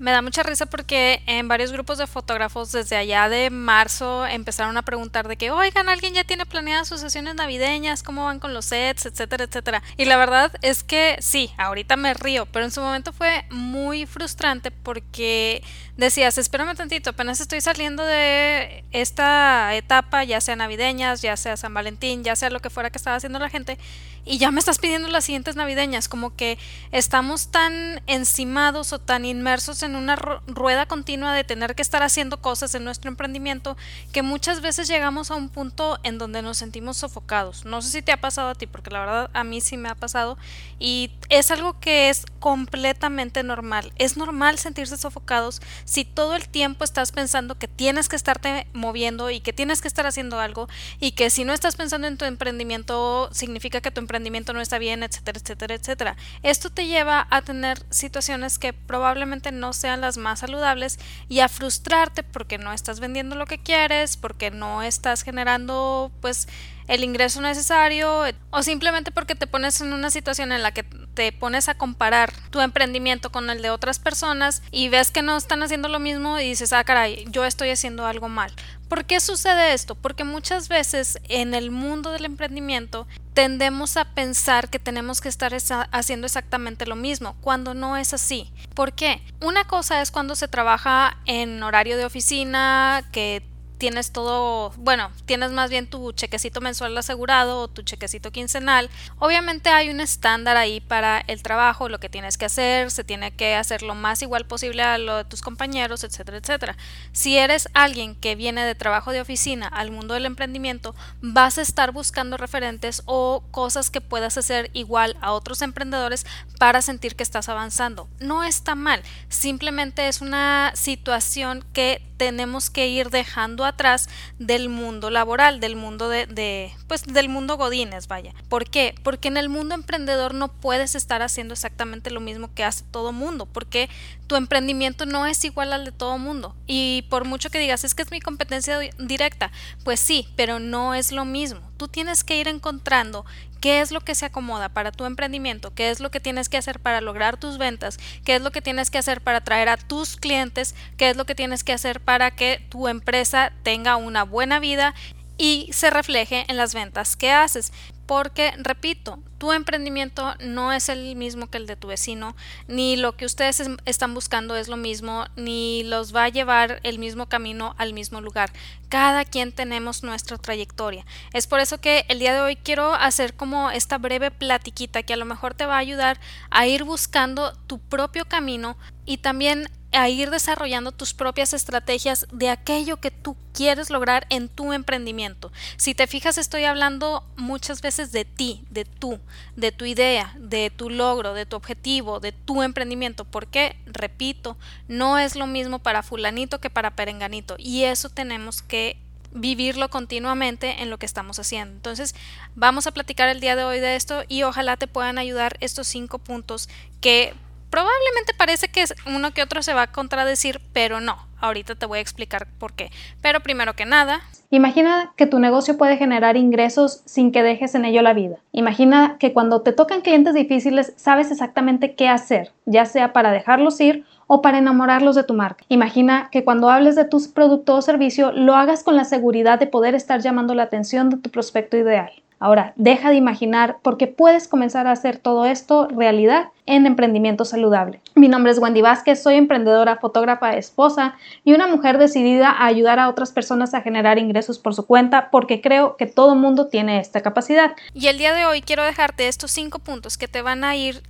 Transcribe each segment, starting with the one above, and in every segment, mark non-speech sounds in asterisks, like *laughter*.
Me da mucha risa porque en varios grupos de fotógrafos desde allá de marzo empezaron a preguntar de que, oigan, alguien ya tiene planeadas sus sesiones navideñas, cómo van con los sets, etcétera, etcétera. Y la verdad es que sí, ahorita me río, pero en su momento fue muy frustrante porque decías, espérame tantito, apenas estoy saliendo de esta etapa, ya sea navideñas, ya sea San Valentín, ya sea lo que fuera que estaba haciendo la gente, y ya me estás pidiendo las siguientes navideñas, como que estamos tan encimados o tan inmersos en una rueda continua de tener que estar haciendo cosas en nuestro emprendimiento que muchas veces llegamos a un punto en donde nos sentimos sofocados. No sé si te ha pasado a ti, porque la verdad a mí sí me ha pasado y es algo que es completamente normal. Es normal sentirse sofocados si todo el tiempo estás pensando que tienes que estarte moviendo y que tienes que estar haciendo algo y que si no estás pensando en tu emprendimiento significa que tu emprendimiento no está bien, etcétera, etcétera, etcétera. Esto te lleva a tener situaciones que probablemente no sean las más saludables y a frustrarte porque no estás vendiendo lo que quieres, porque no estás generando pues el ingreso necesario o simplemente porque te pones en una situación en la que te pones a comparar tu emprendimiento con el de otras personas y ves que no están haciendo lo mismo y dices, ah, caray, yo estoy haciendo algo mal. ¿Por qué sucede esto? Porque muchas veces en el mundo del emprendimiento tendemos a pensar que tenemos que estar haciendo exactamente lo mismo, cuando no es así. ¿Por qué? Una cosa es cuando se trabaja en horario de oficina, que tienes todo, bueno, tienes más bien tu chequecito mensual asegurado o tu chequecito quincenal. Obviamente hay un estándar ahí para el trabajo, lo que tienes que hacer, se tiene que hacer lo más igual posible a lo de tus compañeros, etcétera, etcétera. Si eres alguien que viene de trabajo de oficina al mundo del emprendimiento, vas a estar buscando referentes o cosas que puedas hacer igual a otros emprendedores para sentir que estás avanzando. No está mal, simplemente es una situación que tenemos que ir dejando atrás del mundo laboral, del mundo de, pues del mundo godines, vaya. ¿Por qué? Porque en el mundo emprendedor no puedes estar haciendo exactamente lo mismo que hace todo mundo, porque tu emprendimiento no es igual al de todo mundo. Y por mucho que digas, es que es mi competencia directa, pues sí, pero no es lo mismo. Tú tienes que ir encontrando qué es lo que se acomoda para tu emprendimiento, qué es lo que tienes que hacer para lograr tus ventas, qué es lo que tienes que hacer para atraer a tus clientes, qué es lo que tienes que hacer para que tu empresa tenga una buena vida y se refleje en las ventas que haces porque, repito, tu emprendimiento no es el mismo que el de tu vecino, ni lo que ustedes están buscando es lo mismo, ni los va a llevar el mismo camino al mismo lugar. Cada quien tenemos nuestra trayectoria. Es por eso que el día de hoy quiero hacer como esta breve platiquita que a lo mejor te va a ayudar a ir buscando tu propio camino y también a ir desarrollando tus propias estrategias de aquello que tú quieres lograr en tu emprendimiento. Si te fijas, estoy hablando muchas veces de ti, de tú, de tu idea, de tu logro, de tu objetivo, de tu emprendimiento, porque, repito, no es lo mismo para fulanito que para perenganito. Y eso tenemos que vivirlo continuamente en lo que estamos haciendo. Entonces, vamos a platicar el día de hoy de esto y ojalá te puedan ayudar estos cinco puntos que Probablemente parece que uno que otro se va a contradecir, pero no. Ahorita te voy a explicar por qué. Pero primero que nada... Imagina que tu negocio puede generar ingresos sin que dejes en ello la vida. Imagina que cuando te tocan clientes difíciles sabes exactamente qué hacer, ya sea para dejarlos ir o para enamorarlos de tu marca. Imagina que cuando hables de tu producto o servicio lo hagas con la seguridad de poder estar llamando la atención de tu prospecto ideal. Ahora, deja de imaginar porque puedes comenzar a hacer todo esto realidad en emprendimiento saludable. Mi nombre es Wendy Vázquez, soy emprendedora, fotógrafa, esposa y una mujer decidida a ayudar a otras personas a generar ingresos por su cuenta porque creo que todo mundo tiene esta capacidad. Y el día de hoy quiero dejarte estos cinco puntos que te van a ir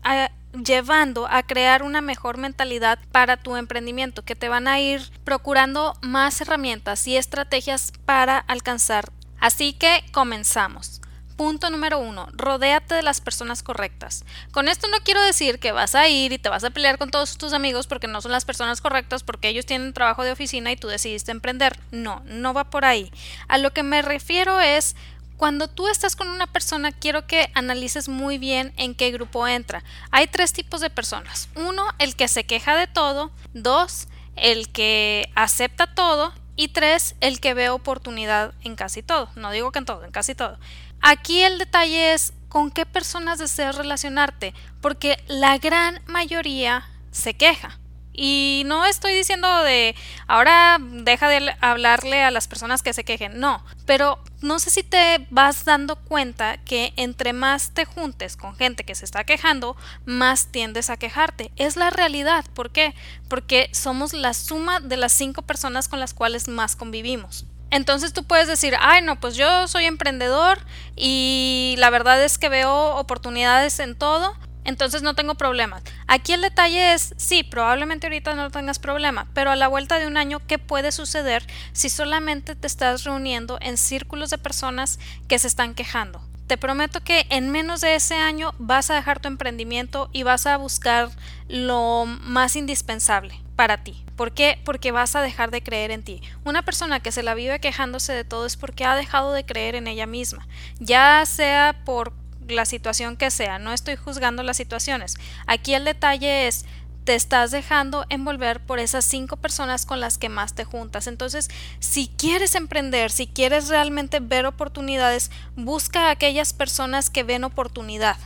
llevando a crear una mejor mentalidad para tu emprendimiento, que te van a ir procurando más herramientas y estrategias para alcanzar. Así que comenzamos. Punto número uno, rodéate de las personas correctas. Con esto no quiero decir que vas a ir y te vas a pelear con todos tus amigos porque no son las personas correctas, porque ellos tienen trabajo de oficina y tú decidiste emprender. No, no va por ahí. A lo que me refiero es cuando tú estás con una persona, quiero que analices muy bien en qué grupo entra. Hay tres tipos de personas. Uno, el que se queja de todo. Dos, el que acepta todo. Y tres, el que ve oportunidad en casi todo. No digo que en todo, en casi todo. Aquí el detalle es con qué personas deseas relacionarte, porque la gran mayoría se queja. Y no estoy diciendo de ahora deja de hablarle a las personas que se quejen, no, pero no sé si te vas dando cuenta que entre más te juntes con gente que se está quejando, más tiendes a quejarte. Es la realidad. ¿Por qué? Porque somos la suma de las cinco personas con las cuales más convivimos. Entonces tú puedes decir, ay no, pues yo soy emprendedor y la verdad es que veo oportunidades en todo, entonces no tengo problemas. Aquí el detalle es, sí, probablemente ahorita no tengas problema, pero a la vuelta de un año, ¿qué puede suceder si solamente te estás reuniendo en círculos de personas que se están quejando? Te prometo que en menos de ese año vas a dejar tu emprendimiento y vas a buscar lo más indispensable para ti. ¿Por qué? Porque vas a dejar de creer en ti. Una persona que se la vive quejándose de todo es porque ha dejado de creer en ella misma, ya sea por la situación que sea, no estoy juzgando las situaciones. Aquí el detalle es te estás dejando envolver por esas cinco personas con las que más te juntas. Entonces, si quieres emprender, si quieres realmente ver oportunidades, busca a aquellas personas que ven oportunidad.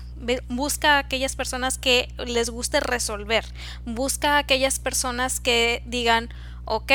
Busca a aquellas personas que les guste resolver. Busca a aquellas personas que digan, ok,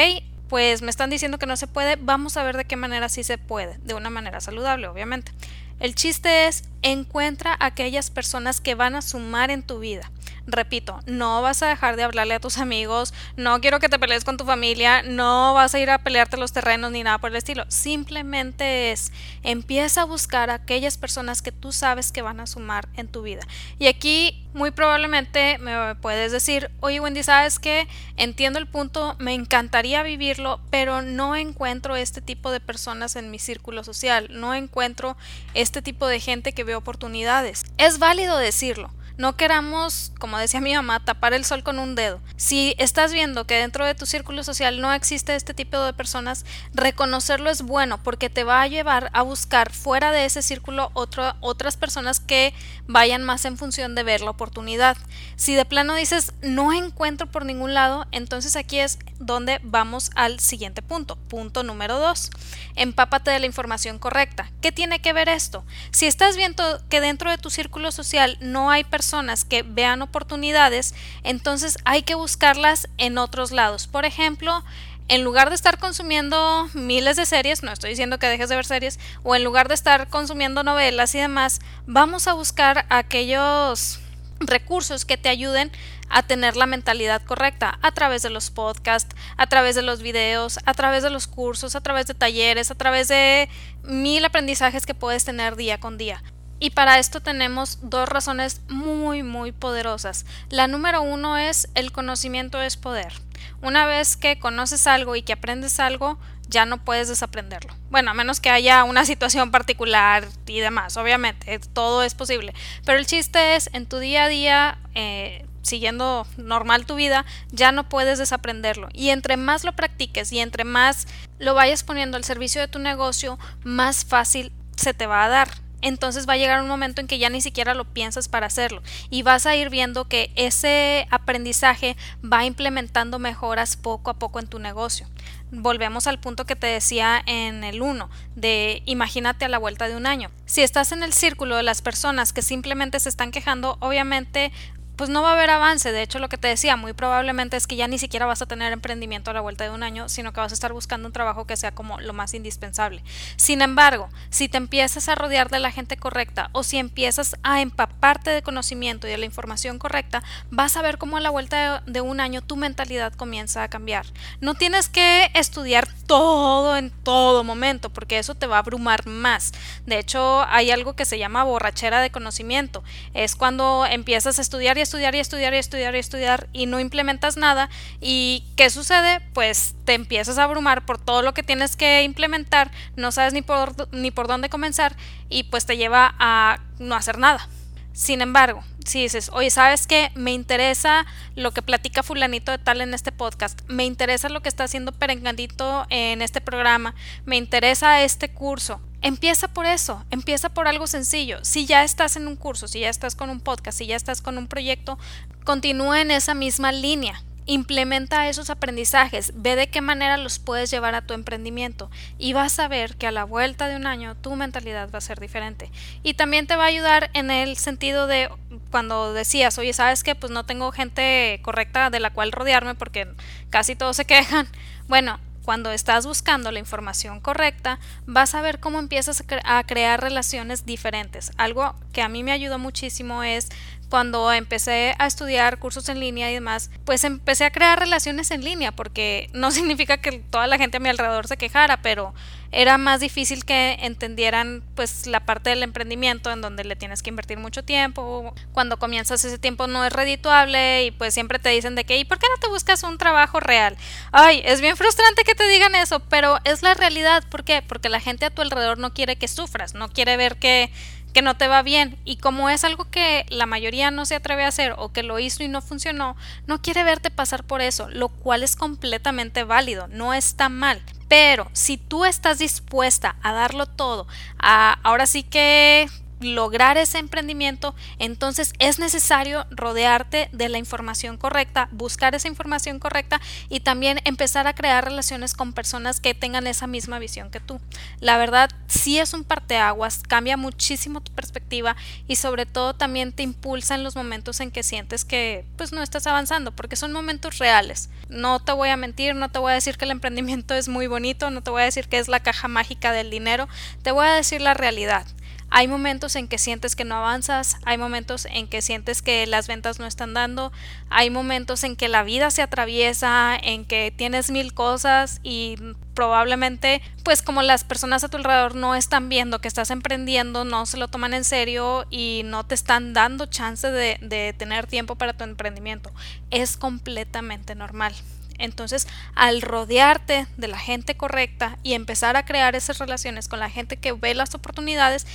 pues me están diciendo que no se puede, vamos a ver de qué manera sí se puede, de una manera saludable, obviamente. El chiste es encuentra aquellas personas que van a sumar en tu vida. Repito, no vas a dejar de hablarle a tus amigos, no quiero que te pelees con tu familia, no vas a ir a pelearte los terrenos ni nada por el estilo. Simplemente es, empieza a buscar a aquellas personas que tú sabes que van a sumar en tu vida. Y aquí muy probablemente me puedes decir, oye Wendy, ¿sabes qué? Entiendo el punto, me encantaría vivirlo, pero no encuentro este tipo de personas en mi círculo social, no encuentro este tipo de gente que ve oportunidades. Es válido decirlo, no queramos, como decía mi mamá, tapar el sol con un dedo. Si estás viendo que dentro de tu círculo social no existe este tipo de personas, reconocerlo es bueno porque te va a llevar a buscar fuera de ese círculo otras personas que vayan más en función de ver la oportunidad. Si de plano dices no encuentro por ningún lado, entonces aquí es donde vamos al siguiente punto. Punto número dos. Empápate de la información correcta. ¿Qué tiene que ver esto? Si estás viendo que dentro de tu círculo social no hay personas que vean oportunidades, entonces hay que buscarlas en otros lados. Por ejemplo, en lugar de estar consumiendo miles de series, no estoy diciendo que dejes de ver series, o en lugar de estar consumiendo novelas y demás, vamos a buscar aquellos recursos que te ayuden a tener la mentalidad correcta a través de los podcasts, a través de los videos, a través de los cursos, a través de talleres, a través de mil aprendizajes que puedes tener día con día. Y para esto tenemos dos razones muy muy poderosas. La número uno es el conocimiento es poder. Una vez que conoces algo y que aprendes algo, ya no puedes desaprenderlo. Bueno, a menos que haya una *laughs* situación particular y demás, obviamente, todo es posible. Pero el chiste es, en tu día a día, eh, siguiendo normal tu vida, ya no puedes desaprenderlo. Y entre más lo practiques y entre más lo vayas poniendo al servicio de tu negocio, más fácil se te va a dar entonces va a llegar un momento en que ya ni siquiera lo piensas para hacerlo y vas a ir viendo que ese aprendizaje va implementando mejoras poco a poco en tu negocio. Volvemos al punto que te decía en el 1, de imagínate a la vuelta de un año. Si estás en el círculo de las personas que simplemente se están quejando, obviamente pues no va a haber avance. De hecho, lo que te decía, muy probablemente es que ya ni siquiera vas a tener emprendimiento a la vuelta de un año, sino que vas a estar buscando un trabajo que sea como lo más indispensable. Sin embargo, si te empiezas a rodear de la gente correcta o si empiezas a empaparte de conocimiento y de la información correcta, vas a ver cómo a la vuelta de, un año tu mentalidad comienza a cambiar. No tienes que estudiar todo en todo momento, porque eso te va a abrumar más. De hecho, hay algo que se llama borrachera de conocimiento. Es cuando empiezas a estudiar y estudiar y estudiar y estudiar y estudiar y no implementas nada. ¿Y qué sucede? Pues te empiezas a abrumar por todo lo que tienes que implementar, no sabes ni por, ni por dónde comenzar y pues te lleva a no hacer nada. Sin embargo, si dices, oye, ¿sabes qué? Me interesa lo que platica fulanito de tal en este podcast, me interesa lo que está haciendo Perenganito en este programa, me interesa este curso, Empieza por eso, empieza por algo sencillo. Si ya estás en un curso, si ya estás con un podcast, si ya estás con un proyecto, continúa en esa misma línea implementa esos aprendizajes, ve de qué manera los puedes llevar a tu emprendimiento y vas a ver que a la vuelta de un año tu mentalidad va a ser diferente. Y también te va a ayudar en el sentido de cuando decías, oye, ¿sabes qué? Pues no tengo gente correcta de la cual rodearme porque casi todos se quejan. Bueno, cuando estás buscando la información correcta, vas a ver cómo empiezas a, crear relaciones diferentes. Algo que a mí me ayudó muchísimo es cuando empecé a estudiar cursos en línea y demás, pues empecé a crear relaciones en línea, porque no *laughs* significa que toda la gente a mi alrededor se quejara, pero era más difícil que entendieran pues la parte del emprendimiento en donde le tienes que invertir mucho tiempo, cuando comienzas ese tiempo no es redituable y pues siempre te dicen de que ¿y por qué no te buscas un trabajo real? Ay, es bien frustrante que te digan eso, pero es la realidad, ¿por qué? Porque la gente a tu alrededor no quiere que sufras, no quiere ver que que no te va bien y como es algo que la mayoría no se atreve a hacer o que lo hizo y no funcionó, no quiere verte pasar por eso, lo cual es completamente válido, no está mal. Pero si tú estás dispuesta a darlo todo, a ahora sí que lograr ese emprendimiento, entonces es necesario rodearte de la información correcta, buscar esa información correcta y también empezar a crear relaciones con personas que tengan esa misma visión que tú. La verdad, sí es un parteaguas, cambia muchísimo tu perspectiva y sobre todo también te impulsa en los momentos en que sientes que pues no estás avanzando, porque son momentos reales. No te voy a mentir, no te voy a decir que el emprendimiento es muy bonito, no te voy a decir que es la caja mágica del dinero, te voy a decir la realidad. Hay momentos en que sientes que no avanzas, hay momentos en que sientes que las ventas no están dando, hay momentos en que la vida se atraviesa, en que tienes mil cosas y probablemente pues como las personas a tu alrededor no están viendo que estás emprendiendo, no se lo toman en serio y no te están dando chance de, de tener tiempo para tu emprendimiento. Es completamente normal. Entonces, al rodearte de la gente correcta y empezar a crear esas relaciones con la gente que ve las oportunidades,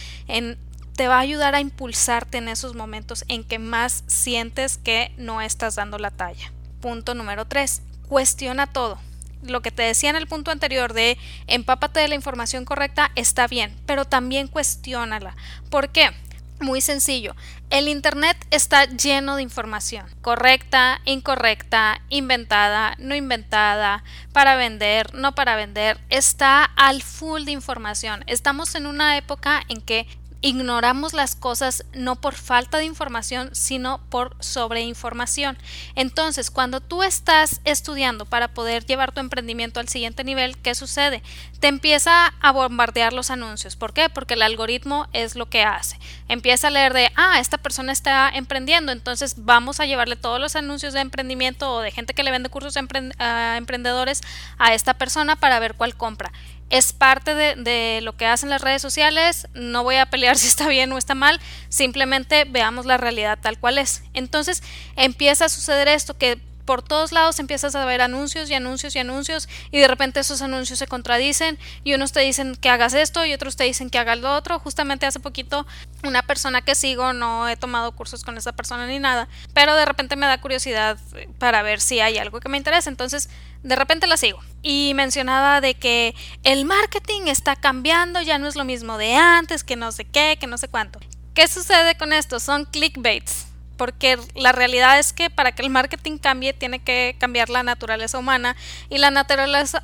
te va a ayudar a impulsarte en esos momentos en que más sientes que no estás dando la talla. Punto número 3. Cuestiona todo. Lo que te decía en el punto anterior de empápate de la información correcta está bien, pero también cuestiónala. ¿Por qué? Muy sencillo. El Internet está lleno de información, correcta, incorrecta, inventada, no inventada, para vender, no para vender. Está al full de información. Estamos en una época en que ignoramos las cosas no por falta de información, sino por sobreinformación. Entonces, cuando tú estás estudiando para poder llevar tu emprendimiento al siguiente nivel, ¿qué sucede? Te empieza a bombardear los anuncios. ¿Por qué? Porque el algoritmo es lo que hace. Empieza a leer de, ah, esta persona está emprendiendo, entonces vamos a llevarle todos los anuncios de emprendimiento o de gente que le vende cursos a emprendedores a esta persona para ver cuál compra es parte de, lo que hacen las redes sociales, no voy a pelear *laughs* si está bien o está mal, simplemente veamos la realidad tal cual es. Entonces empieza a suceder esto que por todos lados empiezas a ver anuncios y anuncios y anuncios y de repente esos anuncios se contradicen y unos te dicen que hagas esto y otros te dicen que hagas lo otro. Justamente hace poquito una persona que sigo, no he tomado cursos con esa persona ni nada, pero de repente me da curiosidad para ver si hay algo que me interesa. Entonces de repente la sigo y mencionaba de que el marketing está cambiando, ya no es lo mismo de antes, que no sé qué, que no sé cuánto. ¿Qué sucede con esto? Son clickbaits porque la realidad es que para que el marketing cambie tiene que cambiar la naturaleza humana y la naturaleza,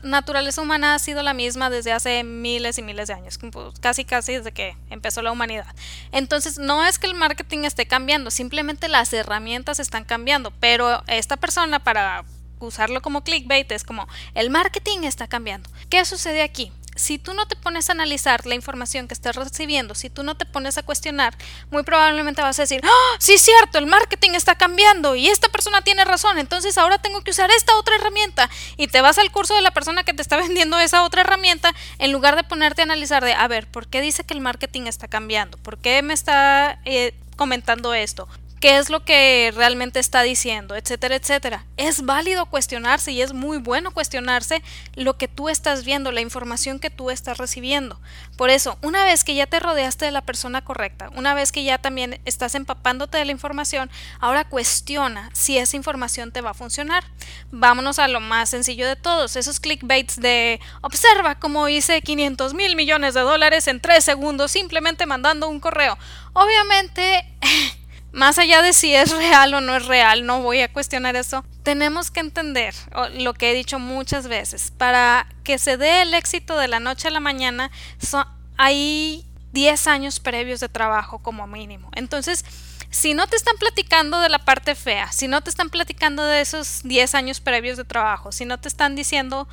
humana ha sido la misma desde hace miles y miles de años, casi casi desde que empezó la humanidad. Entonces no es que el marketing esté cambiando, simplemente las herramientas están cambiando, pero esta persona para usarlo como clickbait es como el marketing está cambiando. ¿Qué sucede aquí? Si tú no te pones a analizar la información que estás recibiendo, si tú no te pones a cuestionar, muy probablemente vas a decir, ¡Ah, sí es cierto, el marketing está cambiando y esta persona tiene razón, entonces ahora tengo que usar esta otra herramienta y te vas al curso de la persona que te está *laughs* vendiendo esa otra herramienta en lugar de ponerte a analizar de, a ver, ¿por qué dice que el marketing está cambiando? ¿Por qué me está... Eh, comentando esto qué es lo que realmente está diciendo, etcétera, etcétera. Es válido cuestionarse y es muy bueno cuestionarse lo que tú estás viendo, la información que tú estás recibiendo. Por eso, una vez que ya te rodeaste de la persona correcta, una vez que ya también estás empapándote de la información, ahora cuestiona si esa información te va a funcionar. Vámonos a lo más sencillo de todos, esos clickbaits de observa cómo hice 500 mil millones de dólares en 3 segundos simplemente mandando un correo. Obviamente *laughs* más allá de si es real o no es real, no voy a cuestionar eso, tenemos que entender lo que he dicho muchas veces, para que se dé el éxito de la noche a la mañana, hay 10 años previos de trabajo como mínimo. Entonces, si no te están platicando de la parte fea, si no te están platicando de esos 10 años previos de trabajo, si no te están diciendo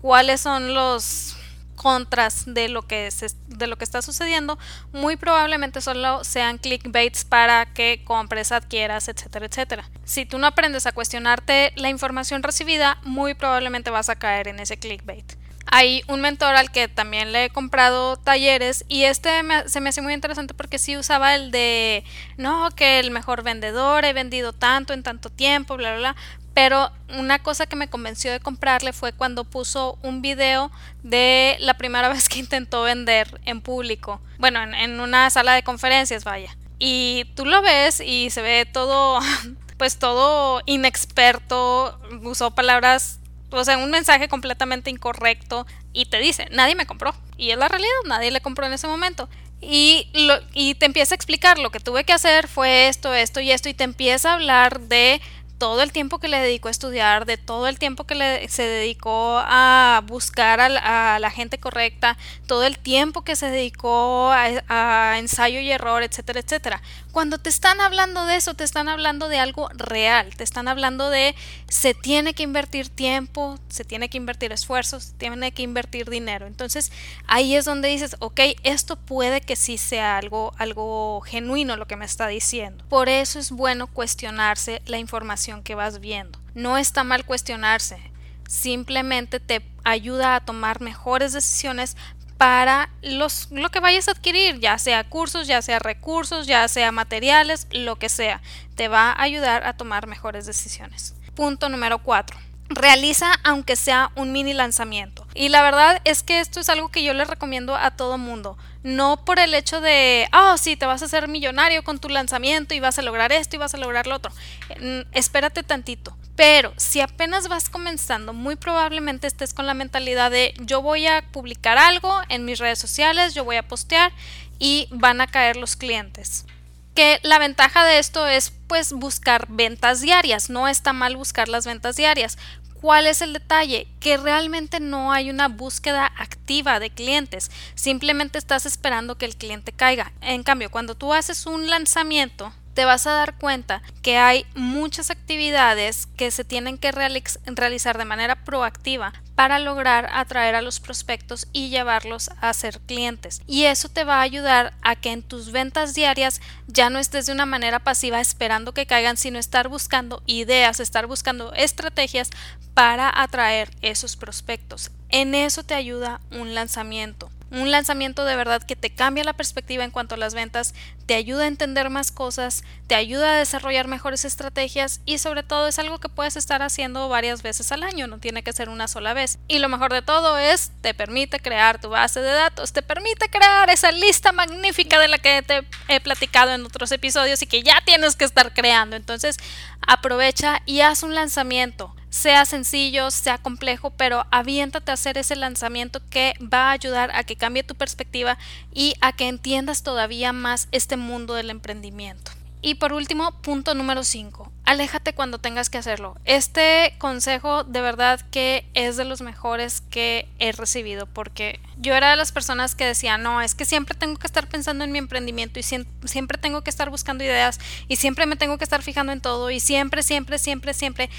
cuáles son los contras de lo que de lo que está sucediendo, muy probablemente solo sean clickbaits para que compres, adquieras, etcétera, etcétera. Si tú no aprendes a cuestionarte la información recibida, muy probablemente vas a caer en ese clickbait. Hay un mentor al que también le he comprado talleres y este se me hace muy interesante porque sí usaba el de no, que el mejor vendedor, he vendido tanto en tanto tiempo, bla, bla, bla. Pero una cosa que me convenció de comprarle fue cuando puso un video de la primera *laughs* vez que intentó vender en público. Bueno, en, una sala de conferencias, vaya. Y tú lo ves y se ve todo, *laughs* pues todo inexperto, usó palabras o sea, un mensaje completamente incorrecto y te dice, nadie me compró. Y es la realidad, nadie le compró en ese momento. Y, lo, y te empieza a explicar, lo que tuve que hacer fue esto, esto y esto, y te empieza a hablar de todo el tiempo que le dedicó a estudiar, de todo el tiempo que le, se dedicó a buscar a, la gente correcta, todo el tiempo que se dedicó a, ensayo y error, etcétera, etcétera. Cuando te están hablando de eso, te están hablando de algo real, te están hablando de se tiene que invertir tiempo, se tiene que invertir esfuerzos, se tiene que invertir dinero. Entonces ahí es donde dices, ok, esto puede que sí sea algo, algo genuino lo que me está diciendo. Por eso es bueno cuestionarse la información que vas viendo. No está mal cuestionarse, simplemente te ayuda a tomar mejores decisiones para los, lo que vayas a adquirir, ya sea cursos, ya sea recursos, ya sea materiales, lo que sea. Te va a ayudar a tomar mejores decisiones. Punto número 4. Realiza aunque sea un mini lanzamiento. Y la verdad es que esto es algo que yo le recomiendo a todo mundo. No por el hecho de, oh, sí, te vas a hacer millonario con tu lanzamiento y vas a lograr esto y vas a lograr lo otro. Espérate tantito. Pero si apenas vas comenzando, muy probablemente estés con la mentalidad de yo voy a publicar algo en mis redes sociales, yo voy a postear y van a caer los clientes. Que la ventaja de esto es pues buscar ventas diarias, no está mal buscar las ventas diarias. ¿Cuál es el detalle? Que realmente no hay una búsqueda activa de clientes, simplemente estás esperando que el cliente caiga. En cambio, cuando tú haces un lanzamiento, te vas a dar cuenta que hay muchas actividades que se tienen que realizar de manera proactiva para lograr atraer a los prospectos y llevarlos a ser clientes. Y eso te va a ayudar a que en tus ventas diarias ya no estés de una manera pasiva esperando que caigan, sino estar buscando ideas, estar buscando estrategias para atraer esos prospectos. En eso te ayuda un lanzamiento un lanzamiento de verdad que te cambia la perspectiva en cuanto a las ventas, te ayuda a entender más cosas, te ayuda a desarrollar mejores estrategias y sobre todo es algo que puedes estar haciendo varias veces al año, no tiene que ser una sola vez. Y lo mejor de todo es, te permite crear tu base de datos, te permite crear esa lista magnífica de la que te he platicado en otros episodios y que ya tienes que estar creando. Entonces, aprovecha y haz un lanzamiento sea sencillo, sea complejo, pero aviéntate a hacer ese lanzamiento que va a ayudar a que cambie tu perspectiva y a que entiendas todavía más este mundo del emprendimiento. Y por último, punto número 5. Aléjate cuando tengas que hacerlo. Este consejo de verdad que es de los mejores que he recibido porque yo era de las personas que decía, no, es que siempre tengo que estar pensando en mi emprendimiento y siempre tengo que estar buscando ideas y siempre me tengo que estar fijando en todo y siempre, siempre, siempre, siempre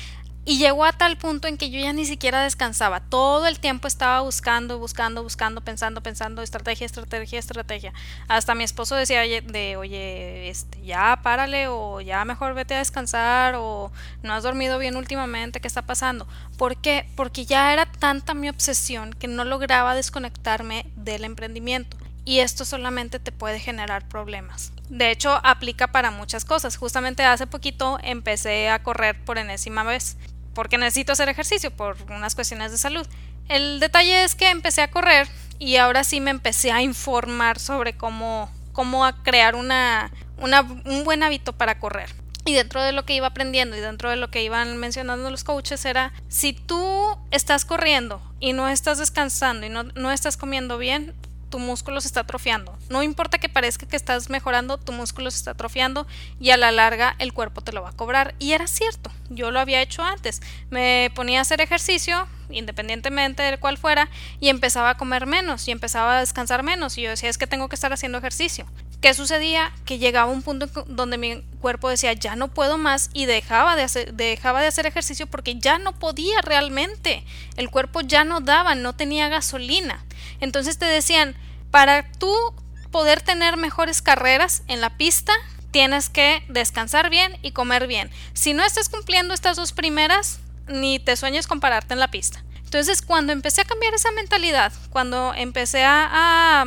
y llegó a tal punto en que yo ya ni siquiera descansaba. Todo el tiempo estaba buscando, buscando, buscando, pensando, pensando, estrategia, estrategia, estrategia. Hasta mi esposo decía de, oye, este, ya párale o ya mejor vete a descansar o no has dormido bien últimamente, ¿qué está pasando? ¿Por qué? Porque ya era tanta mi obsesión que no lograba desconectarme del emprendimiento. Y esto solamente te puede generar problemas. De hecho, aplica para muchas cosas. Justamente hace poquito empecé a correr por enésima vez porque necesito hacer ejercicio por unas cuestiones de salud. El detalle es que empecé a correr y ahora sí me empecé a informar sobre cómo, cómo crear una, un buen hábito para correr. Y dentro de lo que iba aprendiendo y dentro de lo que iban mencionando los coaches era, si tú estás corriendo y no estás descansando y no, no estás comiendo bien, tu músculo se está atrofiando. No importa que parezca que estás mejorando, tu músculo se está atrofiando y a la larga el cuerpo te lo va a cobrar. Y era cierto, yo lo había hecho antes. Me ponía a hacer ejercicio, independientemente de cuál fuera, y empezaba a comer menos y empezaba a descansar menos. Y yo decía, es que tengo que estar haciendo ejercicio. ¿Qué sucedía? Que llegaba un punto donde mi cuerpo decía, ya no puedo más y dejaba de, hacer, dejaba de hacer ejercicio porque ya no podía realmente. El cuerpo ya no daba, no tenía gasolina. Entonces te decían, para tú poder tener mejores carreras en la pista, tienes que descansar bien y comer bien. Si no estás cumpliendo estas dos primeras, ni te sueñes con pararte en la pista. Entonces, cuando empecé a cambiar esa mentalidad, cuando empecé a, a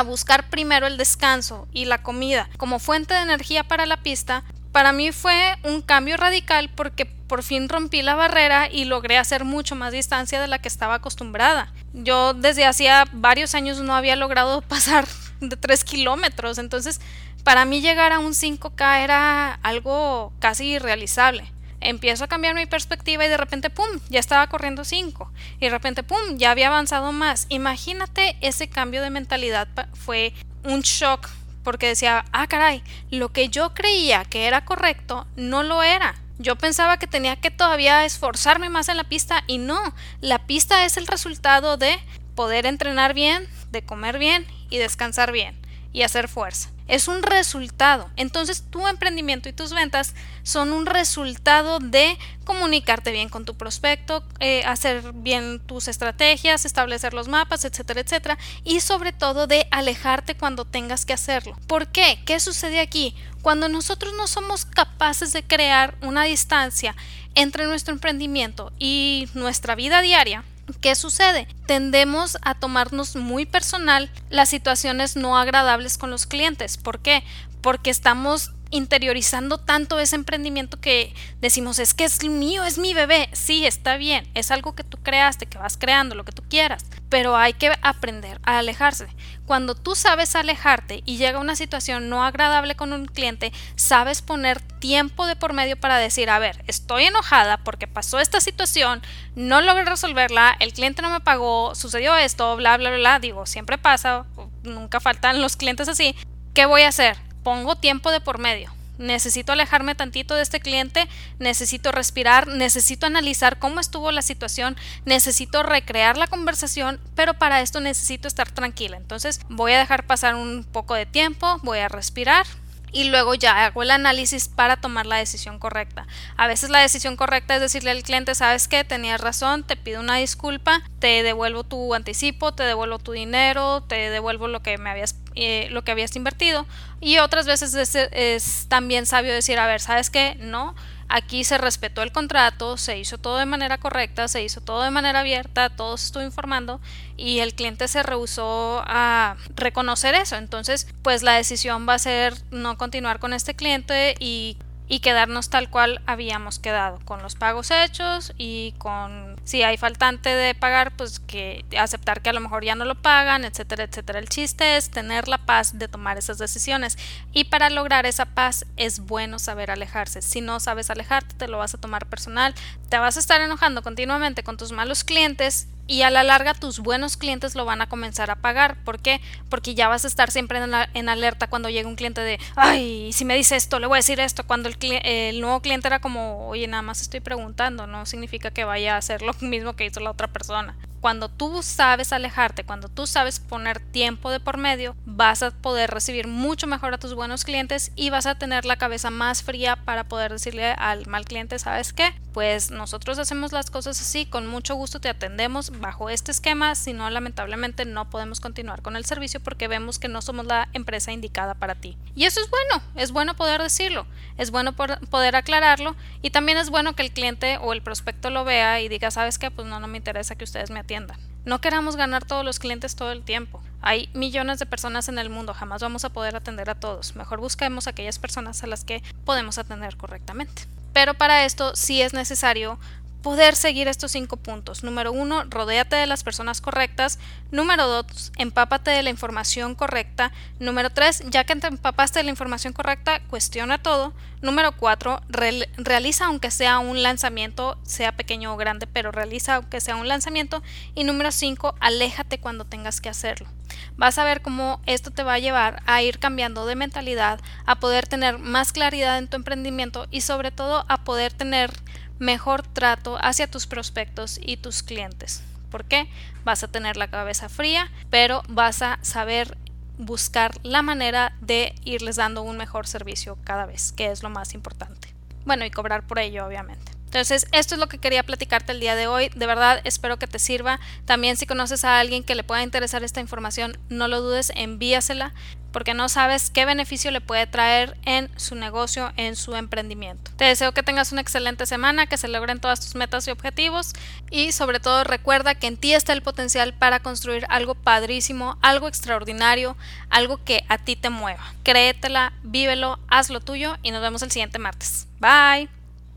buscar primero el descanso y la comida como fuente de energía para la pista, para mí fue un cambio radical porque por fin rompí la barrera y logré hacer mucho más distancia de la que estaba acostumbrada. Yo desde hacía varios años no había logrado *laughs* pasar de 3 kilómetros, entonces para mí llegar a un 5K era algo casi irrealizable empiezo a cambiar mi perspectiva y de repente, ¡pum!, ya estaba corriendo 5. Y de repente, ¡pum!, ya había avanzado más. Imagínate ese cambio de mentalidad fue un shock porque decía, ah, caray, lo que yo creía que era correcto no lo era. Yo pensaba que tenía que todavía esforzarme más en la pista y no, la pista es el resultado de poder entrenar bien, de comer bien y descansar bien y hacer fuerza es un resultado. Entonces tu emprendimiento y tus ventas son un resultado de comunicarte bien con tu prospecto, eh, hacer bien tus estrategias, establecer los mapas, etcétera, etcétera. Y sobre todo de alejarte cuando tengas que hacerlo. ¿Por qué? ¿Qué sucede aquí? Cuando nosotros no somos capaces de crear una distancia entre nuestro emprendimiento y nuestra vida diaria, ¿Qué sucede? Tendemos a tomarnos muy personal las situaciones no agradables con los clientes. ¿Por qué? Porque estamos interiorizando tanto ese emprendimiento que decimos es que es mío, es mi bebé. Sí, está bien, es algo que tú creaste, que vas creando, lo que tú quieras, pero hay que aprender a alejarse. Cuando tú sabes alejarte y llega una situación no agradable con un cliente, sabes poner tiempo de por medio para decir, a ver, estoy enojada porque pasó esta situación, no logré resolverla, el cliente no me pagó, sucedió esto, bla, bla, bla, digo, siempre pasa, nunca faltan los clientes así. ¿Qué voy a hacer? Pongo tiempo de por medio. Necesito alejarme tantito de este cliente, necesito respirar, necesito analizar cómo estuvo la situación, necesito recrear la conversación, pero para esto necesito estar tranquila. Entonces voy a dejar pasar un poco de tiempo, voy a respirar, y luego ya hago el análisis para tomar la decisión correcta. A veces la decisión correcta es decirle al cliente, sabes qué, tenías razón, te pido una disculpa, te devuelvo tu anticipo, te devuelvo tu dinero, te devuelvo lo que me habías eh, lo que habías invertido y otras veces es, también sabio decir a ver sabes qué no Aquí se respetó el contrato, se hizo todo de manera correcta, se hizo todo de manera abierta, todo se estuvo informando y el cliente se rehusó a reconocer eso. Entonces, pues la decisión va a ser no continuar con este cliente y y quedarnos tal cual habíamos quedado, con los pagos hechos y con si hay faltante de pagar, pues que aceptar que a lo mejor ya no lo pagan, etcétera, etcétera. El chiste es tener la paz de tomar esas decisiones y para lograr esa paz es bueno saber alejarse. Si no sabes alejarte, te lo vas a tomar personal, te vas a estar enojando continuamente con tus malos clientes y a la larga tus buenos clientes lo van a comenzar a pagar. ¿Por qué? Porque ya vas a estar siempre en, alerta cuando llegue un cliente de, ay, si me dice esto, le voy a decir esto. Cuando el, el, nuevo cliente era como, oye, nada más estoy preguntando, no significa que vaya a hacer lo *laughs* mismo que hizo la otra persona. Cuando tú sabes alejarte, cuando tú sabes poner tiempo de por medio, vas a poder recibir mucho mejor a tus buenos clientes y vas a tener la cabeza más fría para poder decirle al mal cliente, ¿sabes qué? Pues nosotros hacemos las cosas así, con mucho gusto te atendemos bajo este esquema, si no lamentablemente no podemos continuar con el servicio porque vemos que no somos la empresa indicada para ti. Y eso es bueno, es bueno poder decirlo, es bueno poder aclararlo y también es bueno que el cliente o el prospecto lo vea y diga, ¿sabes qué? Pues no, no me interesa que ustedes me atiendan no queramos ganar todos los clientes todo el tiempo. Hay millones de personas en el mundo, jamás vamos a poder atender a todos. Mejor busquemos aquellas personas a las que podemos atender correctamente. Pero para esto sí es necesario poder seguir estos cinco puntos. Número uno, rodéate de las personas correctas. Número dos, empápate de la información correcta. Número tres, ya que te empapaste de la información correcta, cuestiona todo. Número cuatro, realiza aunque sea un lanzamiento, sea pequeño o grande, pero realiza aunque sea un lanzamiento. Y número cinco, aléjate cuando tengas que hacerlo. Vas a ver cómo esto te va a llevar a ir cambiando de mentalidad, a poder tener más claridad en tu emprendimiento y sobre todo a poder tener mejor trato hacia tus prospectos y tus clientes. ¿Por qué? Vas a tener la cabeza fría, pero vas a saber buscar la manera de irles dando un mejor servicio cada vez, que es lo más importante. Bueno, y cobrar por ello, obviamente. Entonces, esto es lo que quería platicarte el día de hoy. De verdad, espero que te sirva. También si conoces a alguien que le pueda interesar esta información, no lo dudes, envíasela porque no sabes qué beneficio le puede traer en su negocio, en su emprendimiento. Te deseo que tengas una excelente semana, que se logren todas tus metas y objetivos y sobre todo recuerda que en ti está el potencial para construir algo padrísimo, algo extraordinario, algo que a ti te mueva. Créetela, vívelo, haz lo tuyo y nos vemos el siguiente martes. Bye.